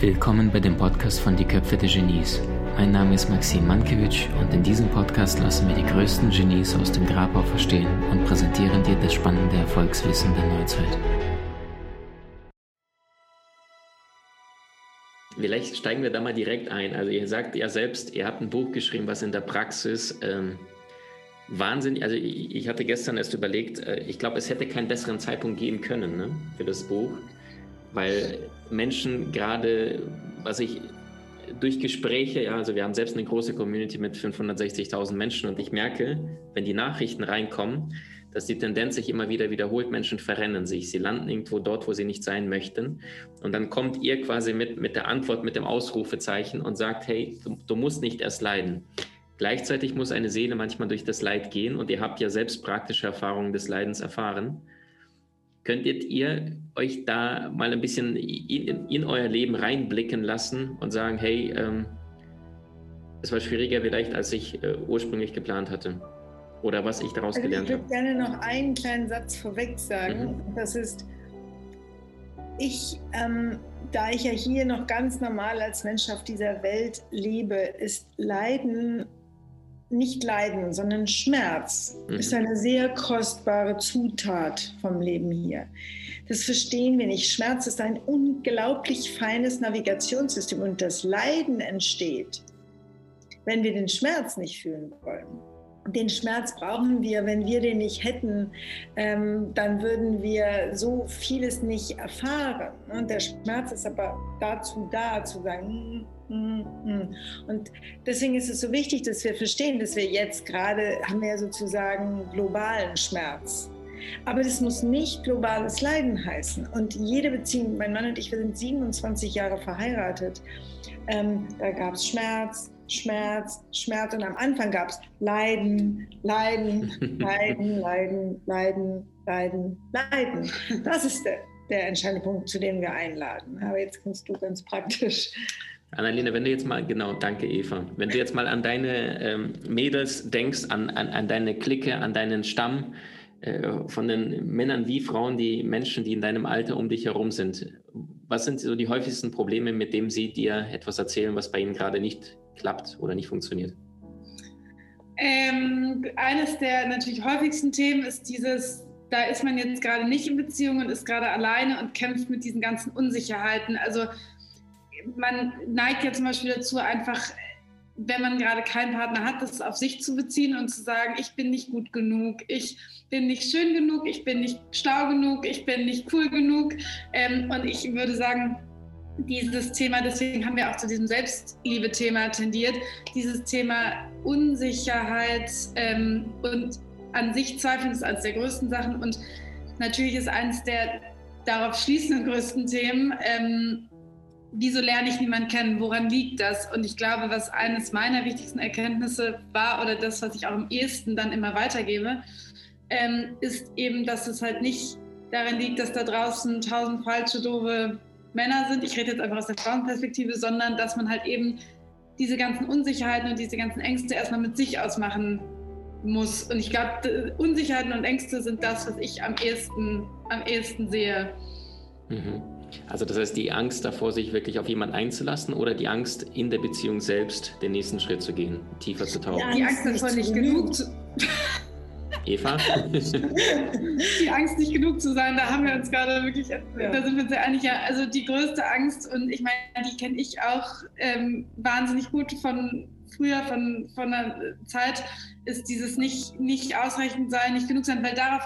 Willkommen bei dem Podcast von Die Köpfe der Genies. Mein Name ist Maxim Mankewitsch und in diesem Podcast lassen wir die größten Genies aus dem Grabau verstehen und präsentieren dir das spannende Erfolgswissen der Neuzeit. Vielleicht steigen wir da mal direkt ein. Also ihr sagt ja selbst, ihr habt ein Buch geschrieben, was in der Praxis ähm, wahnsinnig, also ich, ich, hatte gestern erst überlegt, äh, ich glaube, es hätte keinen besseren Zeitpunkt geben können ne, für das Buch, weil Menschen gerade, was ich durch Gespräche, ja, also wir haben selbst eine große Community mit 560.000 Menschen und ich merke, wenn die Nachrichten reinkommen, dass die Tendenz sich immer wieder wiederholt, Menschen verrennen sich, sie landen irgendwo dort, wo sie nicht sein möchten und dann kommt ihr quasi mit, mit der Antwort, mit dem Ausrufezeichen und sagt, hey, du, du musst nicht erst leiden. Gleichzeitig muss eine Seele manchmal durch das Leid gehen und ihr habt ja selbst praktische Erfahrungen des Leidens erfahren. Könntet ihr euch da mal ein bisschen in, in euer Leben reinblicken lassen und sagen, hey, ähm, es war schwieriger vielleicht, als ich äh, ursprünglich geplant hatte? Oder was ich daraus also gelernt habe? Ich würde gerne noch einen kleinen Satz vorweg sagen. Mhm. Das ist, ich, ähm, da ich ja hier noch ganz normal als Mensch auf dieser Welt lebe, ist Leiden nicht Leiden, sondern Schmerz mhm. ist eine sehr kostbare Zutat vom Leben hier. Das verstehen wir nicht. Schmerz ist ein unglaublich feines Navigationssystem und das Leiden entsteht, wenn wir den Schmerz nicht fühlen wollen den Schmerz brauchen wir. Wenn wir den nicht hätten, ähm, dann würden wir so vieles nicht erfahren. Und der Schmerz ist aber dazu da, zu sagen, mm, mm, mm. und deswegen ist es so wichtig, dass wir verstehen, dass wir jetzt gerade haben wir sozusagen globalen Schmerz. Aber das muss nicht globales Leiden heißen. Und jede Beziehung, mein Mann und ich, wir sind 27 Jahre verheiratet. Ähm, da gab es Schmerz, Schmerz, Schmerz. Und am Anfang gab es Leiden, Leiden, Leiden, Leiden, Leiden, Leiden, Leiden. Das ist der, der entscheidende Punkt, zu dem wir einladen. Aber jetzt kommst du ganz praktisch. Annalena, wenn du jetzt mal, genau, danke Eva, wenn du jetzt mal an deine ähm, Mädels denkst, an, an, an deine Clique, an deinen Stamm, äh, von den Männern wie Frauen, die Menschen, die in deinem Alter um dich herum sind. Was sind so die häufigsten Probleme, mit denen sie dir etwas erzählen, was bei ihnen gerade nicht klappt oder nicht funktioniert? Ähm, eines der natürlich häufigsten Themen ist dieses, da ist man jetzt gerade nicht in Beziehung und ist gerade alleine und kämpft mit diesen ganzen Unsicherheiten. Also man neigt ja zum Beispiel dazu, einfach, wenn man gerade keinen Partner hat, das auf sich zu beziehen und zu sagen, ich bin nicht gut genug, ich bin nicht schön genug, ich bin nicht schlau genug, ich bin nicht cool genug. Ähm, und ich würde sagen, dieses Thema, deswegen haben wir auch zu diesem Selbstliebe-Thema tendiert, dieses Thema Unsicherheit ähm, und an sich zweifeln ist eines der größten Sachen und natürlich ist eines der darauf schließenden größten Themen, ähm, wieso lerne ich niemanden kennen, woran liegt das? Und ich glaube, was eines meiner wichtigsten Erkenntnisse war oder das, was ich auch am ehesten dann immer weitergebe, ähm, ist eben, dass es halt nicht darin liegt, dass da draußen tausend falsche, doofe Männer sind, ich rede jetzt einfach aus der Frauenperspektive, sondern dass man halt eben diese ganzen Unsicherheiten und diese ganzen Ängste erstmal mit sich ausmachen muss. Und ich glaube, Unsicherheiten und Ängste sind das, was ich am ehesten, am ehesten sehe. Mhm. Also das heißt, die Angst davor, sich wirklich auf jemanden einzulassen oder die Angst, in der Beziehung selbst den nächsten Schritt zu gehen, tiefer zu tauchen? Ja, die Angst davor, nicht genug zu... Eva? die Angst, nicht genug zu sein, da haben wir uns gerade wirklich, ja. da sind wir uns sehr einig. Ja, also die größte Angst, und ich meine, die kenne ich auch ähm, wahnsinnig gut von früher, von, von der Zeit, ist dieses nicht, nicht ausreichend sein, nicht genug sein, weil darauf,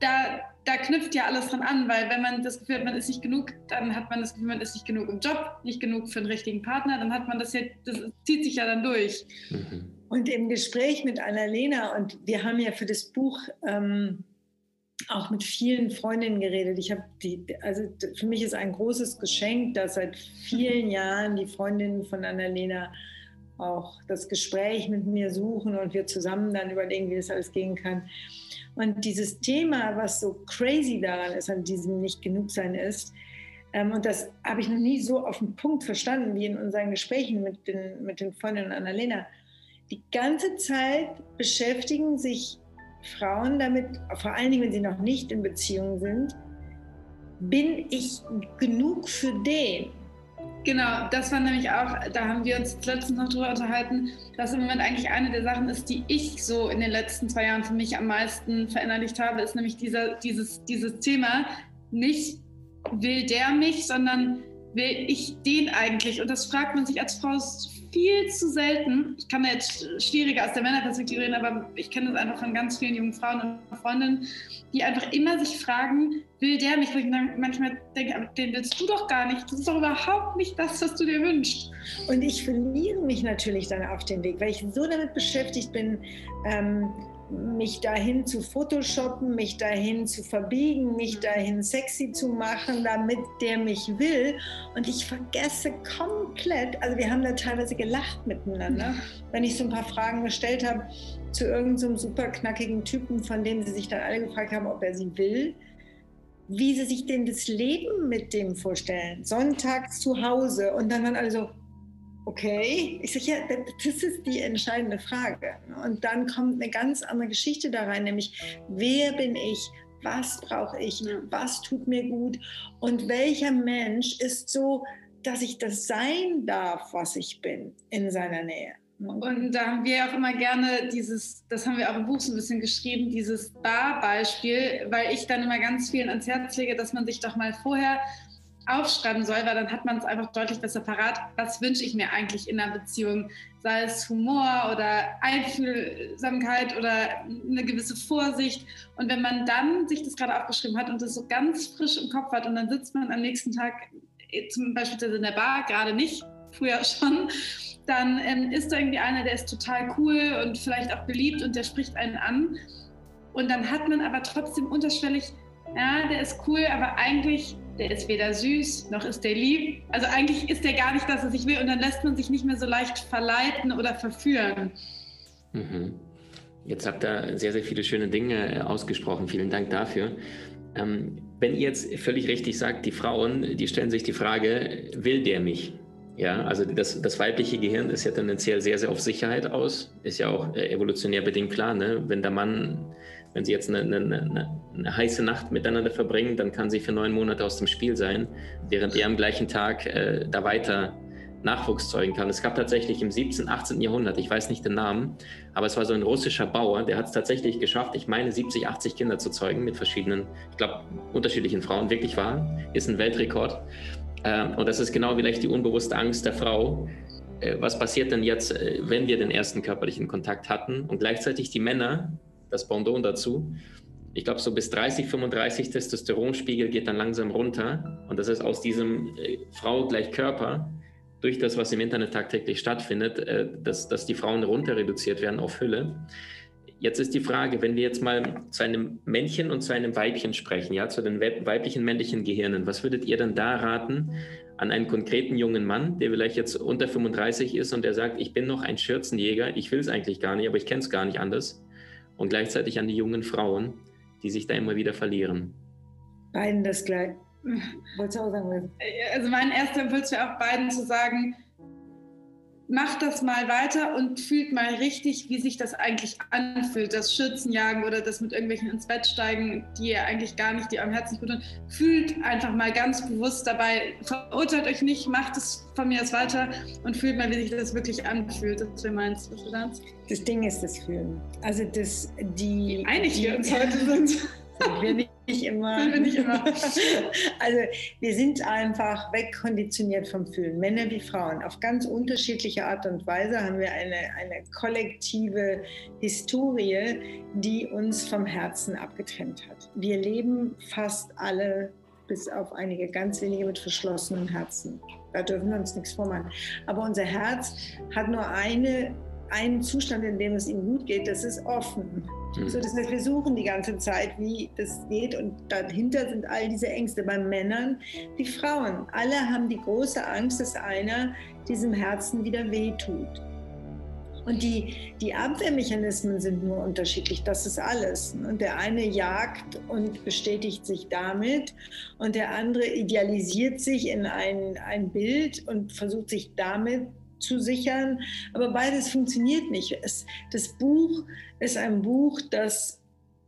da, da knüpft ja alles dran an, weil wenn man das Gefühl hat, man ist nicht genug, dann hat man das Gefühl, man ist nicht genug im Job, nicht genug für einen richtigen Partner, dann hat man das ja, das zieht sich ja dann durch. Mhm. Und im Gespräch mit Annalena, und wir haben ja für das Buch ähm, auch mit vielen Freundinnen geredet. Ich habe die, also für mich ist ein großes Geschenk, dass seit vielen Jahren die Freundinnen von Annalena auch das Gespräch mit mir suchen und wir zusammen dann überlegen, wie das alles gehen kann. Und dieses Thema, was so crazy daran ist, an diesem nicht genug sein ist, ähm, und das habe ich noch nie so auf den Punkt verstanden wie in unseren Gesprächen mit den, mit den Freundinnen Annalena, die ganze Zeit beschäftigen sich Frauen damit, vor allen Dingen, wenn sie noch nicht in Beziehung sind, bin ich genug für den? Genau, das war nämlich auch, da haben wir uns letztens noch drüber unterhalten, dass im Moment eigentlich eine der Sachen ist, die ich so in den letzten zwei Jahren für mich am meisten verinnerlicht habe, ist nämlich dieser, dieses, dieses Thema, nicht will der mich, sondern will ich den eigentlich? Und das fragt man sich als Frau viel zu selten. Ich kann da jetzt schwieriger aus der Männerperspektive reden, aber ich kenne das einfach von ganz vielen jungen Frauen und Freundinnen, die einfach immer sich fragen, will der mich? Wo ich manchmal denke, den willst du doch gar nicht. Das ist doch überhaupt nicht das, was du dir wünschst. Und ich verliere mich natürlich dann auf dem Weg, weil ich so damit beschäftigt bin, ähm, mich dahin zu photoshoppen, mich dahin zu verbiegen, mich dahin sexy zu machen, damit der mich will. Und ich vergesse komplett, also wir haben da teilweise gelacht miteinander, wenn ich so ein paar Fragen gestellt habe zu irgendeinem so super knackigen Typen, von dem sie sich dann alle gefragt haben, ob er sie will wie sie sich denn das Leben mit dem vorstellen. Sonntags zu Hause und dann waren alle so, Okay, ich sage, ja, das ist die entscheidende Frage. Und dann kommt eine ganz andere Geschichte da rein, nämlich wer bin ich, was brauche ich, was tut mir gut? Und welcher Mensch ist so, dass ich das sein darf, was ich bin in seiner Nähe. Und da haben wir auch immer gerne dieses, das haben wir auch im Buch so ein bisschen geschrieben, dieses Bar-Beispiel, weil ich dann immer ganz vielen ans Herz lege, dass man sich doch mal vorher aufschreiben soll, weil dann hat man es einfach deutlich besser parat. Was wünsche ich mir eigentlich in einer Beziehung? Sei es Humor oder Einfühlsamkeit oder eine gewisse Vorsicht. Und wenn man dann sich das gerade aufgeschrieben hat und das so ganz frisch im Kopf hat und dann sitzt man am nächsten Tag äh, zum Beispiel in der Bar, gerade nicht, früher schon, dann ähm, ist da irgendwie einer, der ist total cool und vielleicht auch beliebt und der spricht einen an. Und dann hat man aber trotzdem unterschwellig, ja, der ist cool, aber eigentlich der ist weder süß noch ist der lieb. Also eigentlich ist der gar nicht das, was ich will und dann lässt man sich nicht mehr so leicht verleiten oder verführen. Mhm. Jetzt habt ihr sehr, sehr viele schöne Dinge äh, ausgesprochen. Vielen Dank dafür. Ähm, wenn ihr jetzt völlig richtig sagt, die Frauen, die stellen sich die Frage, will der mich? Ja, also das, das weibliche Gehirn ist ja tendenziell sehr, sehr auf Sicherheit aus. Ist ja auch äh, evolutionär bedingt klar. Ne? Wenn der Mann wenn sie jetzt eine, eine, eine, heiße Nacht miteinander verbringen, dann kann sie für neun Monate aus dem Spiel sein, während er am gleichen Tag äh, da weiter Nachwuchs zeugen kann. Es gab tatsächlich im 17., 18. Jahrhundert, ich weiß nicht den Namen, aber es war so ein russischer Bauer, der hat es tatsächlich geschafft, ich meine 70, 80 Kinder zu zeugen mit verschiedenen, ich glaube, unterschiedlichen Frauen. Wirklich wahr, ist ein Weltrekord. Ähm, und das ist genau vielleicht die unbewusste Angst der Frau. Äh, was passiert denn jetzt, äh, wenn wir den ersten körperlichen Kontakt hatten und gleichzeitig die Männer das Pendant dazu. Ich glaube, so bis 30, 35 Testosteronspiegel geht dann langsam runter. Und das ist aus diesem äh, Frau gleich Körper, durch das, was im Internet tagtäglich stattfindet, äh, dass, dass die Frauen runter reduziert werden auf Hülle. Jetzt ist die Frage, wenn wir jetzt mal zu einem Männchen und zu einem Weibchen sprechen, ja, zu den weiblichen, männlichen Gehirnen, was würdet ihr dann da raten an einen konkreten jungen Mann, der vielleicht jetzt unter 35 ist und der sagt, ich bin noch ein Schürzenjäger, ich will es eigentlich gar nicht, aber ich kenne es gar nicht anders und gleichzeitig an die jungen Frauen, die sich da immer wieder verlieren. Beiden das gleich. Wolltest du auch sagen? Also mein erster Impuls wäre auch beiden zu sagen, macht das mal weiter und fühlt mal richtig, wie sich das eigentlich anfühlt. Das Schürzenjagen oder das mit irgendwelchen ins Bett steigen, die ihr eigentlich gar nicht, die am Herzen gut tun. Fühlt einfach mal ganz bewusst dabei. Verurteilt euch nicht, macht es von mir aus weiter und fühlt mal, wie sich das wirklich anfühlt. Das wäre meins. Was du Das Ding ist das Fühlen. Also das, die... Einig wir uns heute sind. Sind wir nicht immer. Sind wir nicht immer. Also wir sind einfach wegkonditioniert vom Fühlen, Männer wie Frauen. Auf ganz unterschiedliche Art und Weise haben wir eine, eine kollektive Historie, die uns vom Herzen abgetrennt hat. Wir leben fast alle, bis auf einige ganz wenige mit verschlossenen Herzen. Da dürfen wir uns nichts vormachen. Aber unser Herz hat nur eine, einen Zustand, in dem es ihm gut geht, das ist offen. So, das wir suchen die ganze Zeit, wie das geht und dahinter sind all diese Ängste bei Männern wie Frauen. Alle haben die große Angst, dass einer diesem Herzen wieder wehtut. Und die, die Abwehrmechanismen sind nur unterschiedlich, das ist alles. Und der eine jagt und bestätigt sich damit und der andere idealisiert sich in ein, ein Bild und versucht sich damit zu sichern. Aber beides funktioniert nicht. Es, das Buch ist ein Buch, das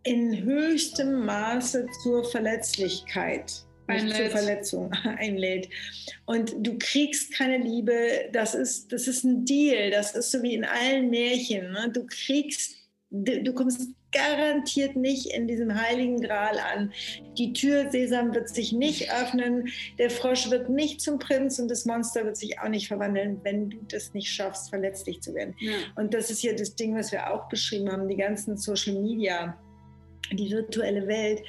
in höchstem Maße zur Verletzlichkeit nicht zur Verletzung einlädt. Und du kriegst keine Liebe, das ist, das ist ein Deal, das ist so wie in allen Märchen. Ne? Du kriegst, du, kommst garantiert nicht in diesem heiligen Gral an. Die Tür Sesam wird sich nicht öffnen, der Frosch wird nicht zum Prinz und das Monster wird sich auch nicht verwandeln, wenn du das nicht schaffst, verletzlich zu werden. Ja. Und das ist ja das Ding, was wir auch beschrieben haben, die ganzen Social Media, die virtuelle Welt,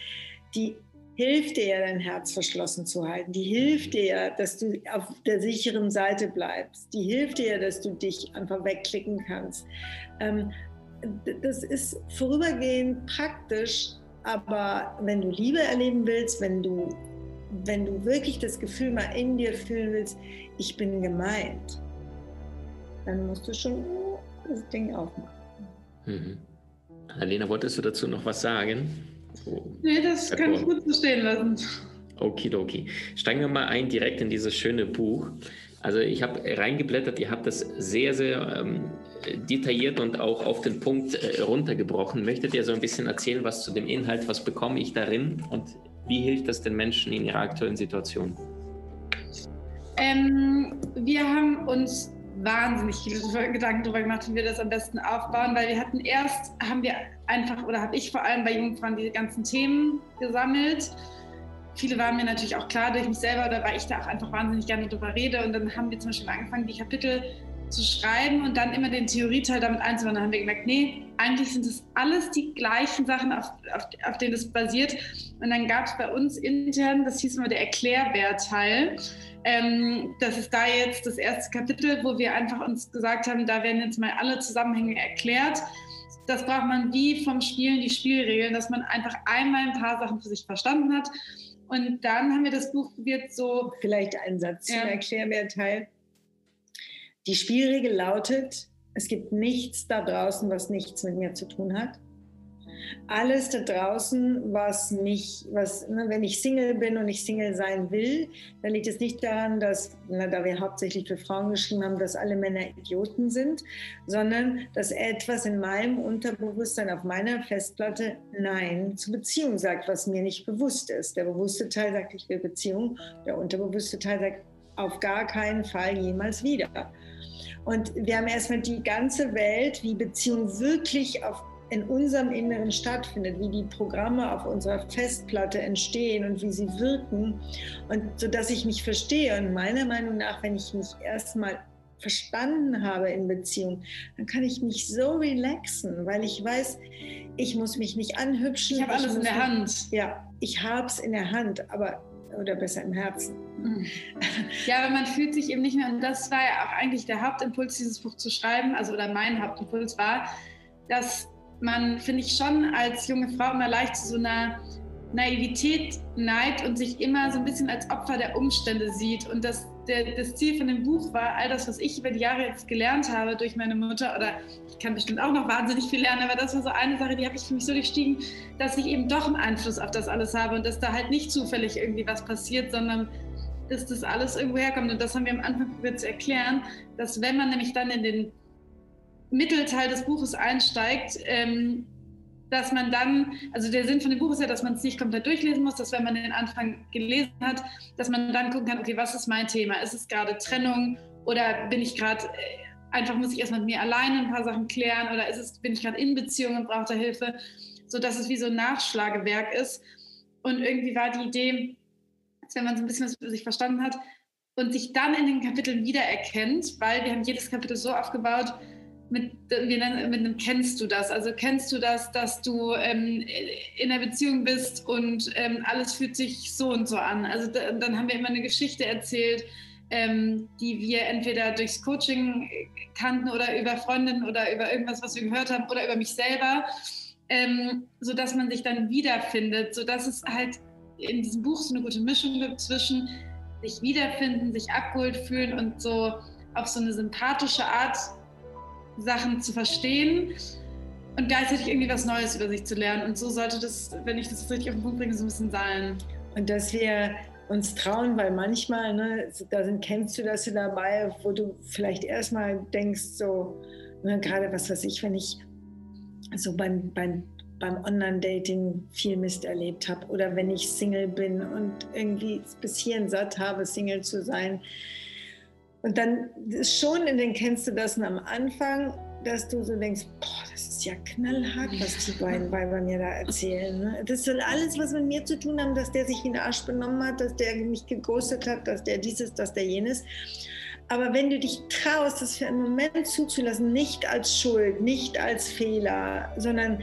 die hilft dir ja, dein Herz verschlossen zu halten. Die hilft dir ja, dass du auf der sicheren Seite bleibst. Die hilft dir ja, dass du dich einfach wegklicken kannst. Ähm, das ist vorübergehend praktisch, aber wenn du Liebe erleben willst, wenn du, wenn du wirklich das Gefühl mal in dir fühlen willst, ich bin gemeint, dann musst du schon das Ding aufmachen. Mhm. Alena, wolltest du dazu noch was sagen? Nee, das kann ich gut so stehen lassen. Okidoki. Steigen wir mal ein direkt in dieses schöne Buch. Also ich habe reingeblättert, ihr habt das sehr, sehr ähm, detailliert und auch auf den Punkt äh, runtergebrochen. Möchtet ihr so ein bisschen erzählen, was zu dem Inhalt, was bekomme ich darin und wie hilft das den Menschen in ihrer aktuellen Situation? Ähm, wir haben uns wahnsinnig viele Gedanken darüber gemacht, wie wir das am besten aufbauen, weil wir hatten erst, haben wir einfach, oder habe ich vor allem bei Jungfrauen die ganzen Themen gesammelt. Viele waren mir natürlich auch klar durch mich selber, oder weil ich da auch einfach wahnsinnig gerne drüber rede. Und dann haben wir zum Beispiel angefangen, die Kapitel zu schreiben und dann immer den Theorieteil damit einzubauen. Dann haben wir gemerkt, nee, eigentlich sind es alles die gleichen Sachen, auf, auf, auf denen es basiert. Und dann gab es bei uns intern, das hieß immer der Erklärwertteil. Ähm, das ist da jetzt das erste Kapitel, wo wir einfach uns gesagt haben, da werden jetzt mal alle Zusammenhänge erklärt. Das braucht man wie vom Spielen die Spielregeln, dass man einfach einmal ein paar Sachen für sich verstanden hat. Und dann haben wir das Buch probiert so. Vielleicht ein Satz ja. zum Erklärwertteil. Die Spielregel lautet, es gibt nichts da draußen, was nichts mit mir zu tun hat alles da draußen, was mich, was, ne, wenn ich Single bin und ich Single sein will, dann liegt es nicht daran, dass, na, da wir hauptsächlich für Frauen geschrieben haben, dass alle Männer Idioten sind, sondern dass etwas in meinem Unterbewusstsein auf meiner Festplatte Nein zur Beziehung sagt, was mir nicht bewusst ist. Der bewusste Teil sagt, ich will Beziehung, der unterbewusste Teil sagt, auf gar keinen Fall jemals wieder. Und wir haben erstmal die ganze Welt, wie Beziehung wirklich auf in unserem Inneren stattfindet, wie die Programme auf unserer Festplatte entstehen und wie sie wirken und so dass ich mich verstehe und meiner Meinung nach, wenn ich mich erstmal verstanden habe in Beziehung, dann kann ich mich so relaxen, weil ich weiß, ich muss mich nicht anhübschen. Ich habe alles in der Hand. Ja, ich habe es in der Hand, aber oder besser im Herzen. Mhm. Ja, aber man fühlt sich eben nicht mehr, und das war ja auch eigentlich der Hauptimpuls, dieses Buch zu schreiben, also oder mein Hauptimpuls war, dass man, finde ich, schon als junge Frau immer leicht zu so einer Naivität neigt und sich immer so ein bisschen als Opfer der Umstände sieht. Und das, der, das Ziel von dem Buch war, all das, was ich über die Jahre jetzt gelernt habe durch meine Mutter, oder ich kann bestimmt auch noch wahnsinnig viel lernen, aber das war so eine Sache, die habe ich für mich so durchstiegen, dass ich eben doch einen Einfluss auf das alles habe und dass da halt nicht zufällig irgendwie was passiert, sondern dass das alles irgendwo herkommt. Und das haben wir am Anfang probiert zu erklären, dass wenn man nämlich dann in den Mittelteil des Buches einsteigt, ähm, dass man dann, also der Sinn von dem Buch ist ja, dass man es nicht komplett durchlesen muss, dass wenn man den Anfang gelesen hat, dass man dann gucken kann, okay, was ist mein Thema? Ist es gerade Trennung oder bin ich gerade, äh, einfach muss ich erstmal mit mir alleine ein paar Sachen klären oder ist es, bin ich gerade in Beziehung und brauche da Hilfe, sodass es wie so ein Nachschlagewerk ist. Und irgendwie war die Idee, dass wenn man so ein bisschen was für sich verstanden hat und sich dann in den Kapiteln wiedererkennt, weil wir haben jedes Kapitel so aufgebaut, mit, wir nennen, mit einem kennst du das? Also kennst du das, dass du ähm, in einer Beziehung bist und ähm, alles fühlt sich so und so an? Also da, dann haben wir immer eine Geschichte erzählt, ähm, die wir entweder durchs Coaching kannten oder über Freundinnen oder über irgendwas, was wir gehört haben oder über mich selber, ähm, sodass man sich dann wiederfindet, sodass es halt in diesem Buch so eine gute Mischung gibt zwischen sich wiederfinden, sich abgeholt fühlen und so auf so eine sympathische Art Sachen zu verstehen und gleichzeitig irgendwie was Neues über sich zu lernen. Und so sollte das, wenn ich das richtig auf den Punkt bringe, so ein bisschen sein. Und dass wir uns trauen, weil manchmal, ne, da sind, kennst du das dabei, wo du vielleicht erstmal denkst, so, ne, gerade was weiß ich, wenn ich so beim, beim beim Online-Dating viel Mist erlebt habe oder wenn ich Single bin und irgendwie bis hierhin satt habe, Single zu sein. Und dann schon, in den kennst du das am Anfang, dass du so denkst, boah, das ist ja knallhart, was die beiden Weiber mir da erzählen. Ne? Das soll alles, was mit mir zu tun haben, dass der sich wie ein Arsch benommen hat, dass der mich geghostet hat, dass der dieses, dass der jenes. Aber wenn du dich traust, das für einen Moment zuzulassen, nicht als Schuld, nicht als Fehler, sondern,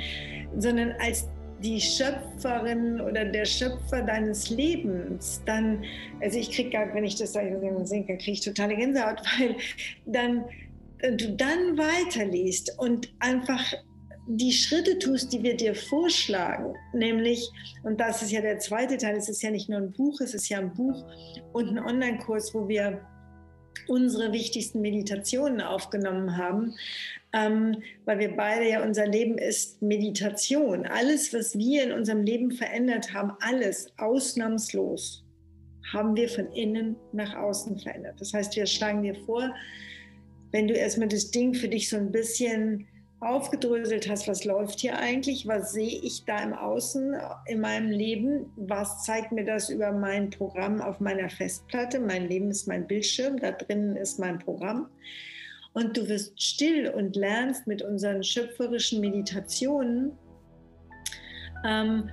sondern als die Schöpferin oder der Schöpfer deines Lebens, dann, also ich kriege gerade, wenn ich das sage, kriege ich totale Gänsehaut, weil dann du dann weiterliest und einfach die Schritte tust, die wir dir vorschlagen, nämlich, und das ist ja der zweite Teil, es ist ja nicht nur ein Buch, es ist ja ein Buch und ein Online-Kurs, wo wir unsere wichtigsten Meditationen aufgenommen haben, ähm, weil wir beide ja, unser Leben ist Meditation. Alles, was wir in unserem Leben verändert haben, alles ausnahmslos, haben wir von innen nach außen verändert. Das heißt, wir schlagen dir vor, wenn du erstmal das Ding für dich so ein bisschen aufgedröselt hast, was läuft hier eigentlich, was sehe ich da im Außen in meinem Leben, was zeigt mir das über mein Programm auf meiner Festplatte, mein Leben ist mein Bildschirm, da drinnen ist mein Programm. Und du wirst still und lernst mit unseren schöpferischen Meditationen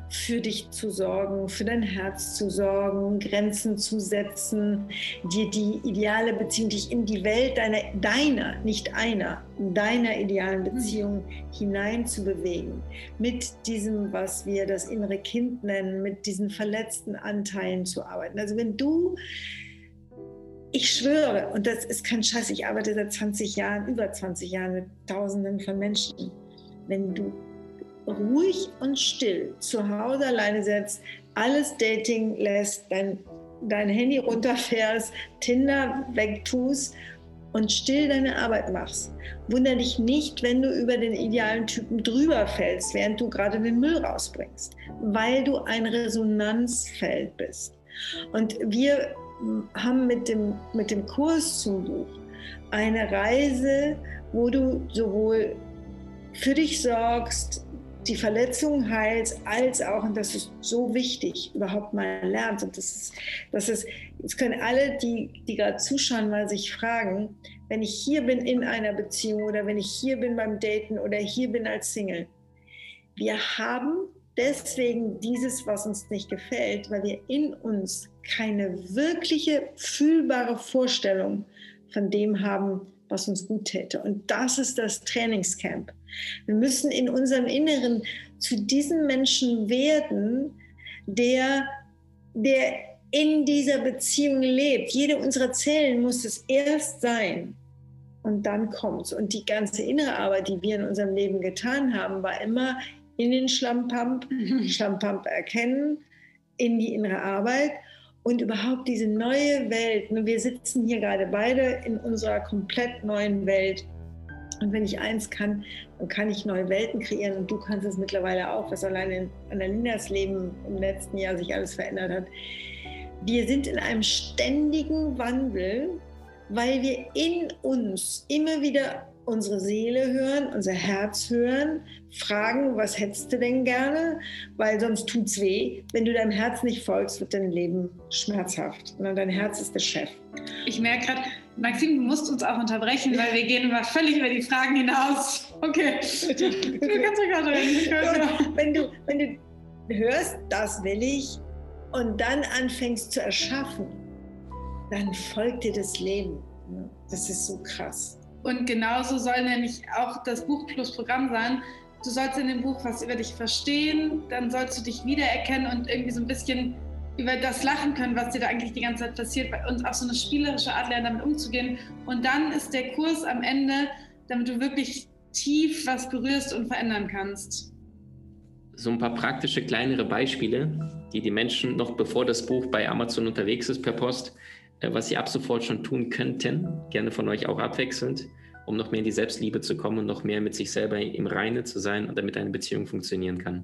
für dich zu sorgen, für dein Herz zu sorgen, Grenzen zu setzen, dir die ideale Beziehung, dich in die Welt deiner, deiner, nicht einer, deiner idealen Beziehung hinein zu bewegen. Mit diesem, was wir das innere Kind nennen, mit diesen verletzten Anteilen zu arbeiten. Also wenn du ich schwöre, und das ist kein Scheiß, ich arbeite seit 20 Jahren, über 20 Jahren mit Tausenden von Menschen. Wenn du ruhig und still zu Hause alleine setzt, alles Dating lässt, dein, dein Handy runterfährst, Tinder wegtust und still deine Arbeit machst. Wunder dich nicht, wenn du über den idealen Typen drüber fällst, während du gerade den Müll rausbringst, weil du ein Resonanzfeld bist. Und wir haben mit dem, mit dem Kurs zum Buch eine Reise, wo du sowohl für dich sorgst, die Verletzung heilst, als auch, und das ist so wichtig, überhaupt mal lernst. Und das ist, das ist, jetzt können alle, die, die gerade zuschauen, mal sich fragen, wenn ich hier bin in einer Beziehung oder wenn ich hier bin beim Daten oder hier bin als Single. Wir haben deswegen dieses, was uns nicht gefällt, weil wir in uns keine wirkliche fühlbare Vorstellung von dem haben, was uns gut täte. Und das ist das Trainingscamp. Wir müssen in unserem Inneren zu diesem Menschen werden, der, der in dieser Beziehung lebt. Jede unserer Zellen muss es erst sein und dann kommt es. Und die ganze innere Arbeit, die wir in unserem Leben getan haben, war immer in den Schlammpump, Schlammpump erkennen, in die innere Arbeit und überhaupt diese neue Welt. Wir sitzen hier gerade beide in unserer komplett neuen Welt. Und wenn ich eins kann, dann kann ich neue Welten kreieren und du kannst es mittlerweile auch, was allein in Annalinas Leben im letzten Jahr sich alles verändert hat. Wir sind in einem ständigen Wandel, weil wir in uns immer wieder unsere Seele hören, unser Herz hören, fragen, was hättest du denn gerne, weil sonst tut es weh. Wenn du deinem Herz nicht folgst, wird dein Leben schmerzhaft. Und dein Herz ist der Chef. Ich merke gerade, Maxim, du musst uns auch unterbrechen, weil wir gehen immer völlig über die Fragen hinaus. Okay, du kannst ruhig reden. Wenn du, wenn du hörst, das will ich, und dann anfängst zu erschaffen, dann folgt dir das Leben. Das ist so krass. Und genauso soll nämlich auch das Buch plus Programm sein. Du sollst in dem Buch was über dich verstehen, dann sollst du dich wiedererkennen und irgendwie so ein bisschen über das lachen können, was dir da eigentlich die ganze Zeit passiert und auf so eine spielerische Art lernen, damit umzugehen. Und dann ist der Kurs am Ende, damit du wirklich tief was berührst und verändern kannst. So ein paar praktische kleinere Beispiele, die die Menschen noch bevor das Buch bei Amazon unterwegs ist per Post äh, was Sie ab sofort schon tun könnten, gerne von euch auch abwechselnd, um noch mehr in die Selbstliebe zu kommen und noch mehr mit sich selber im Reine zu sein und damit eine Beziehung funktionieren kann?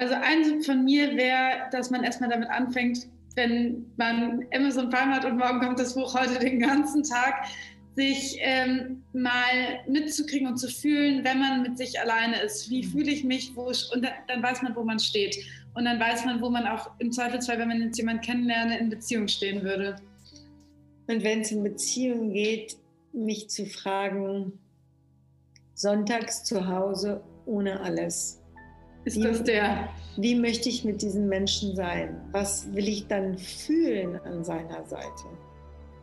Also ein von mir wäre, dass man erstmal damit anfängt, wenn man Amazon Prime hat und morgen kommt das Buch heute den ganzen Tag, sich ähm, mal mitzukriegen und zu fühlen, wenn man mit sich alleine ist. Wie mhm. fühle ich mich? Wo ich, und dann, dann, weiß man, wo man steht. Und dann weiß man, wo man auch im Zweifelsfall, wenn man jetzt jemanden kennenlerne, in Beziehung stehen würde. Und wenn es um Beziehungen geht, mich zu fragen, sonntags zu Hause ohne alles. Ist wie, das der? Wie möchte ich mit diesen Menschen sein? Was will ich dann fühlen an seiner Seite?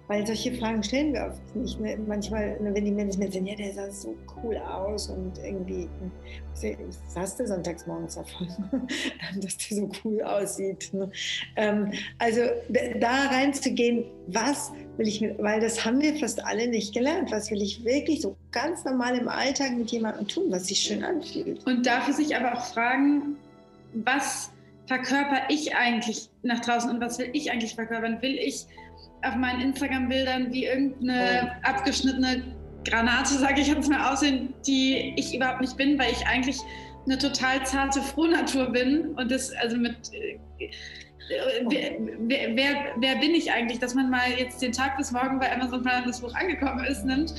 Weil solche Fragen stellen wir oft nicht. Ne? Manchmal, wenn die Menschen sagen, ja, der sah so cool aus und irgendwie, was hast du sonntags morgens davon, dass der so cool aussieht. Ne? Ähm, also da reinzugehen, was will ich weil das haben wir fast alle nicht gelernt. Was will ich wirklich so ganz normal im Alltag mit jemandem tun, was sich schön anfühlt? Und dafür sich aber auch fragen, was verkörper ich eigentlich nach draußen und was will ich eigentlich verkörpern? Will ich auf meinen Instagram-Bildern wie irgendeine oh. abgeschnittene Granate, sage ich jetzt mal, aussehen, die ich überhaupt nicht bin, weil ich eigentlich eine total zarte Frohnatur bin und das also mit äh, wer, wer, wer, wer, bin ich eigentlich, dass man mal jetzt den Tag bis morgen bei Amazon Prime das Buch angekommen ist, nimmt.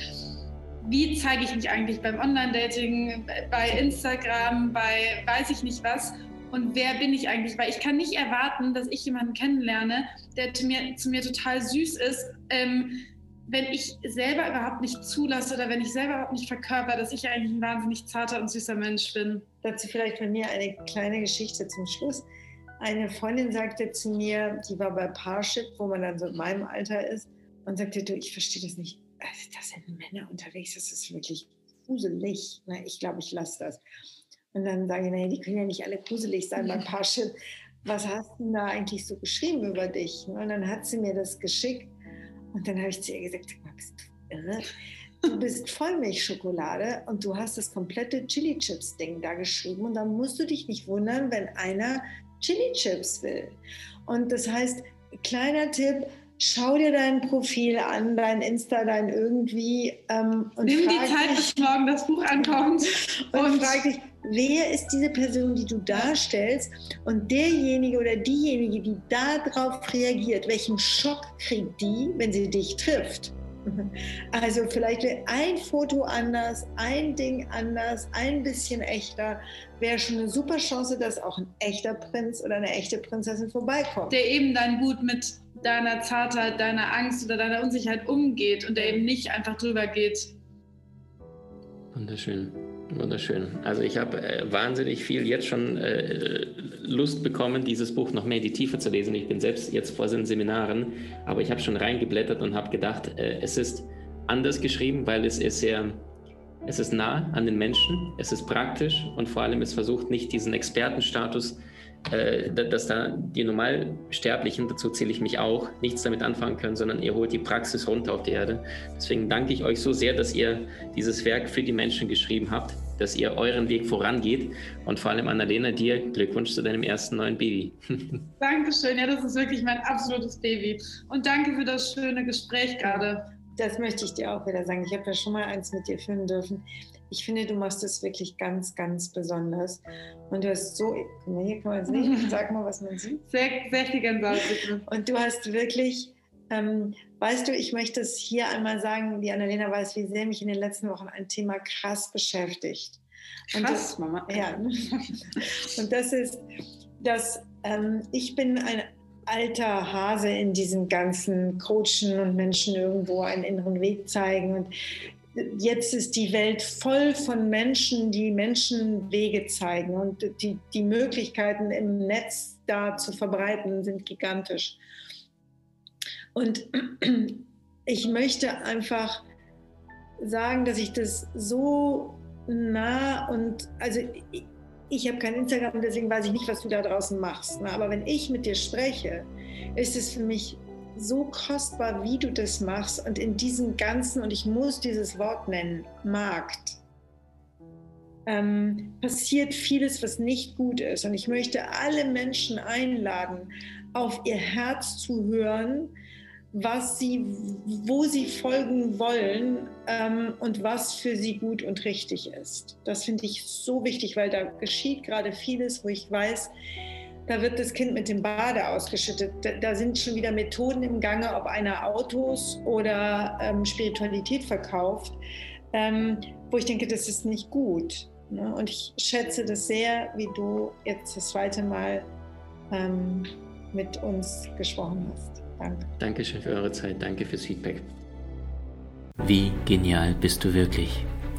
Wie zeige ich mich eigentlich beim Online-Dating, bei Instagram, bei weiß ich nicht was und wer bin ich eigentlich? Weil ich kann nicht erwarten, dass ich jemanden kennenlerne, der zu mir, zu mir total süß ist, ähm, wenn ich selber überhaupt nicht zulasse oder wenn ich selber überhaupt nicht verkörper, dass ich eigentlich ein wahnsinnig zarter und süßer Mensch bin. Dazu vielleicht von mir eine kleine Geschichte zum Schluss. Eine Freundin sagte zu mir, die war bei Parship, wo man dann so in meinem Alter ist, und sagte, du, ich verstehe das nicht. Also, da sind Männer unterwegs, das ist wirklich gruselig. Na, ich glaube, ich lasse das. Und dann sage ich, naja, die können ja nicht alle gruselig sein beim Parship. Was hast du da eigentlich so geschrieben über dich? Und dann hat sie mir das geschickt. Und dann habe ich zu ihr gesagt, Max, du irre? Du bist Vollmilchschokolade und du hast das komplette Chili Chips Ding da geschrieben. Und dann musst du dich nicht wundern, wenn einer Chili Chips will. Und das heißt, kleiner Tipp, schau dir dein Profil an, dein Insta, dein irgendwie. Ähm, und Nimm die Zeit, bis morgen das Buch ankommt. Und, und frag dich, wer ist diese Person, die du darstellst und derjenige oder diejenige, die darauf reagiert, welchen Schock kriegt die, wenn sie dich trifft? Also vielleicht ein Foto anders, ein Ding anders, ein bisschen echter, wäre schon eine super Chance, dass auch ein echter Prinz oder eine echte Prinzessin vorbeikommt. Der eben dann gut mit deiner Zartheit, deiner Angst oder deiner Unsicherheit umgeht und der eben nicht einfach drüber geht. Wunderschön. Wunderschön. Also ich habe äh, wahnsinnig viel jetzt schon äh, Lust bekommen, dieses Buch noch mehr in die Tiefe zu lesen. Ich bin selbst jetzt vor den Seminaren, aber ich habe schon reingeblättert und habe gedacht, äh, es ist anders geschrieben, weil es ist sehr, es ist nah an den Menschen, es ist praktisch und vor allem es versucht nicht diesen Expertenstatus äh, dass da die Normalsterblichen, dazu zähle ich mich auch, nichts damit anfangen können, sondern ihr holt die Praxis runter auf die Erde. Deswegen danke ich euch so sehr, dass ihr dieses Werk für die Menschen geschrieben habt, dass ihr euren Weg vorangeht und vor allem Annalena, dir Glückwunsch zu deinem ersten neuen Baby. Dankeschön, ja, das ist wirklich mein absolutes Baby. Und danke für das schöne Gespräch gerade. Das möchte ich dir auch wieder sagen. Ich habe ja schon mal eins mit dir führen dürfen ich finde, du machst es wirklich ganz, ganz besonders. Und du hast so, hier kann man es nicht, sag mal, was man sieht. Sehr, sehr viel Gänsehaut. Und du hast wirklich, ähm, weißt du, ich möchte es hier einmal sagen, die Annalena weiß, wie sehr mich in den letzten Wochen ein Thema krass beschäftigt. Und krass, das, Mama. Ja. Und das ist, dass ähm, ich bin ein alter Hase in diesem ganzen Coachen und Menschen irgendwo einen inneren Weg zeigen. Und jetzt ist die Welt voll von Menschen, die Menschen Wege zeigen und die, die Möglichkeiten im Netz da zu verbreiten sind gigantisch. Und ich möchte einfach sagen, dass ich das so nah und also ich, ich habe kein Instagram, deswegen weiß ich nicht, was du da draußen machst. Ne? Aber wenn ich mit dir spreche, ist es für mich so kostbar, wie du das machst und in diesem ganzen, und ich muss dieses Wort nennen, Markt, ähm, passiert vieles, was nicht gut ist. Und ich möchte alle Menschen einladen, auf ihr Herz zu hören, was sie, wo sie folgen wollen ähm, und was für sie gut und richtig ist. Das finde ich so wichtig, weil da geschieht gerade vieles, wo ich weiß, da wird das Kind mit dem Bade ausgeschüttet. Da, da sind schon wieder Methoden im Gange, ob einer Autos oder ähm, Spiritualität verkauft, ähm, wo ich denke, das ist nicht gut. Ne? Und ich schätze das sehr, wie du jetzt das zweite Mal ähm, mit uns gesprochen hast. Danke. Dankeschön für eure Zeit. Danke fürs Feedback. Wie genial bist du wirklich?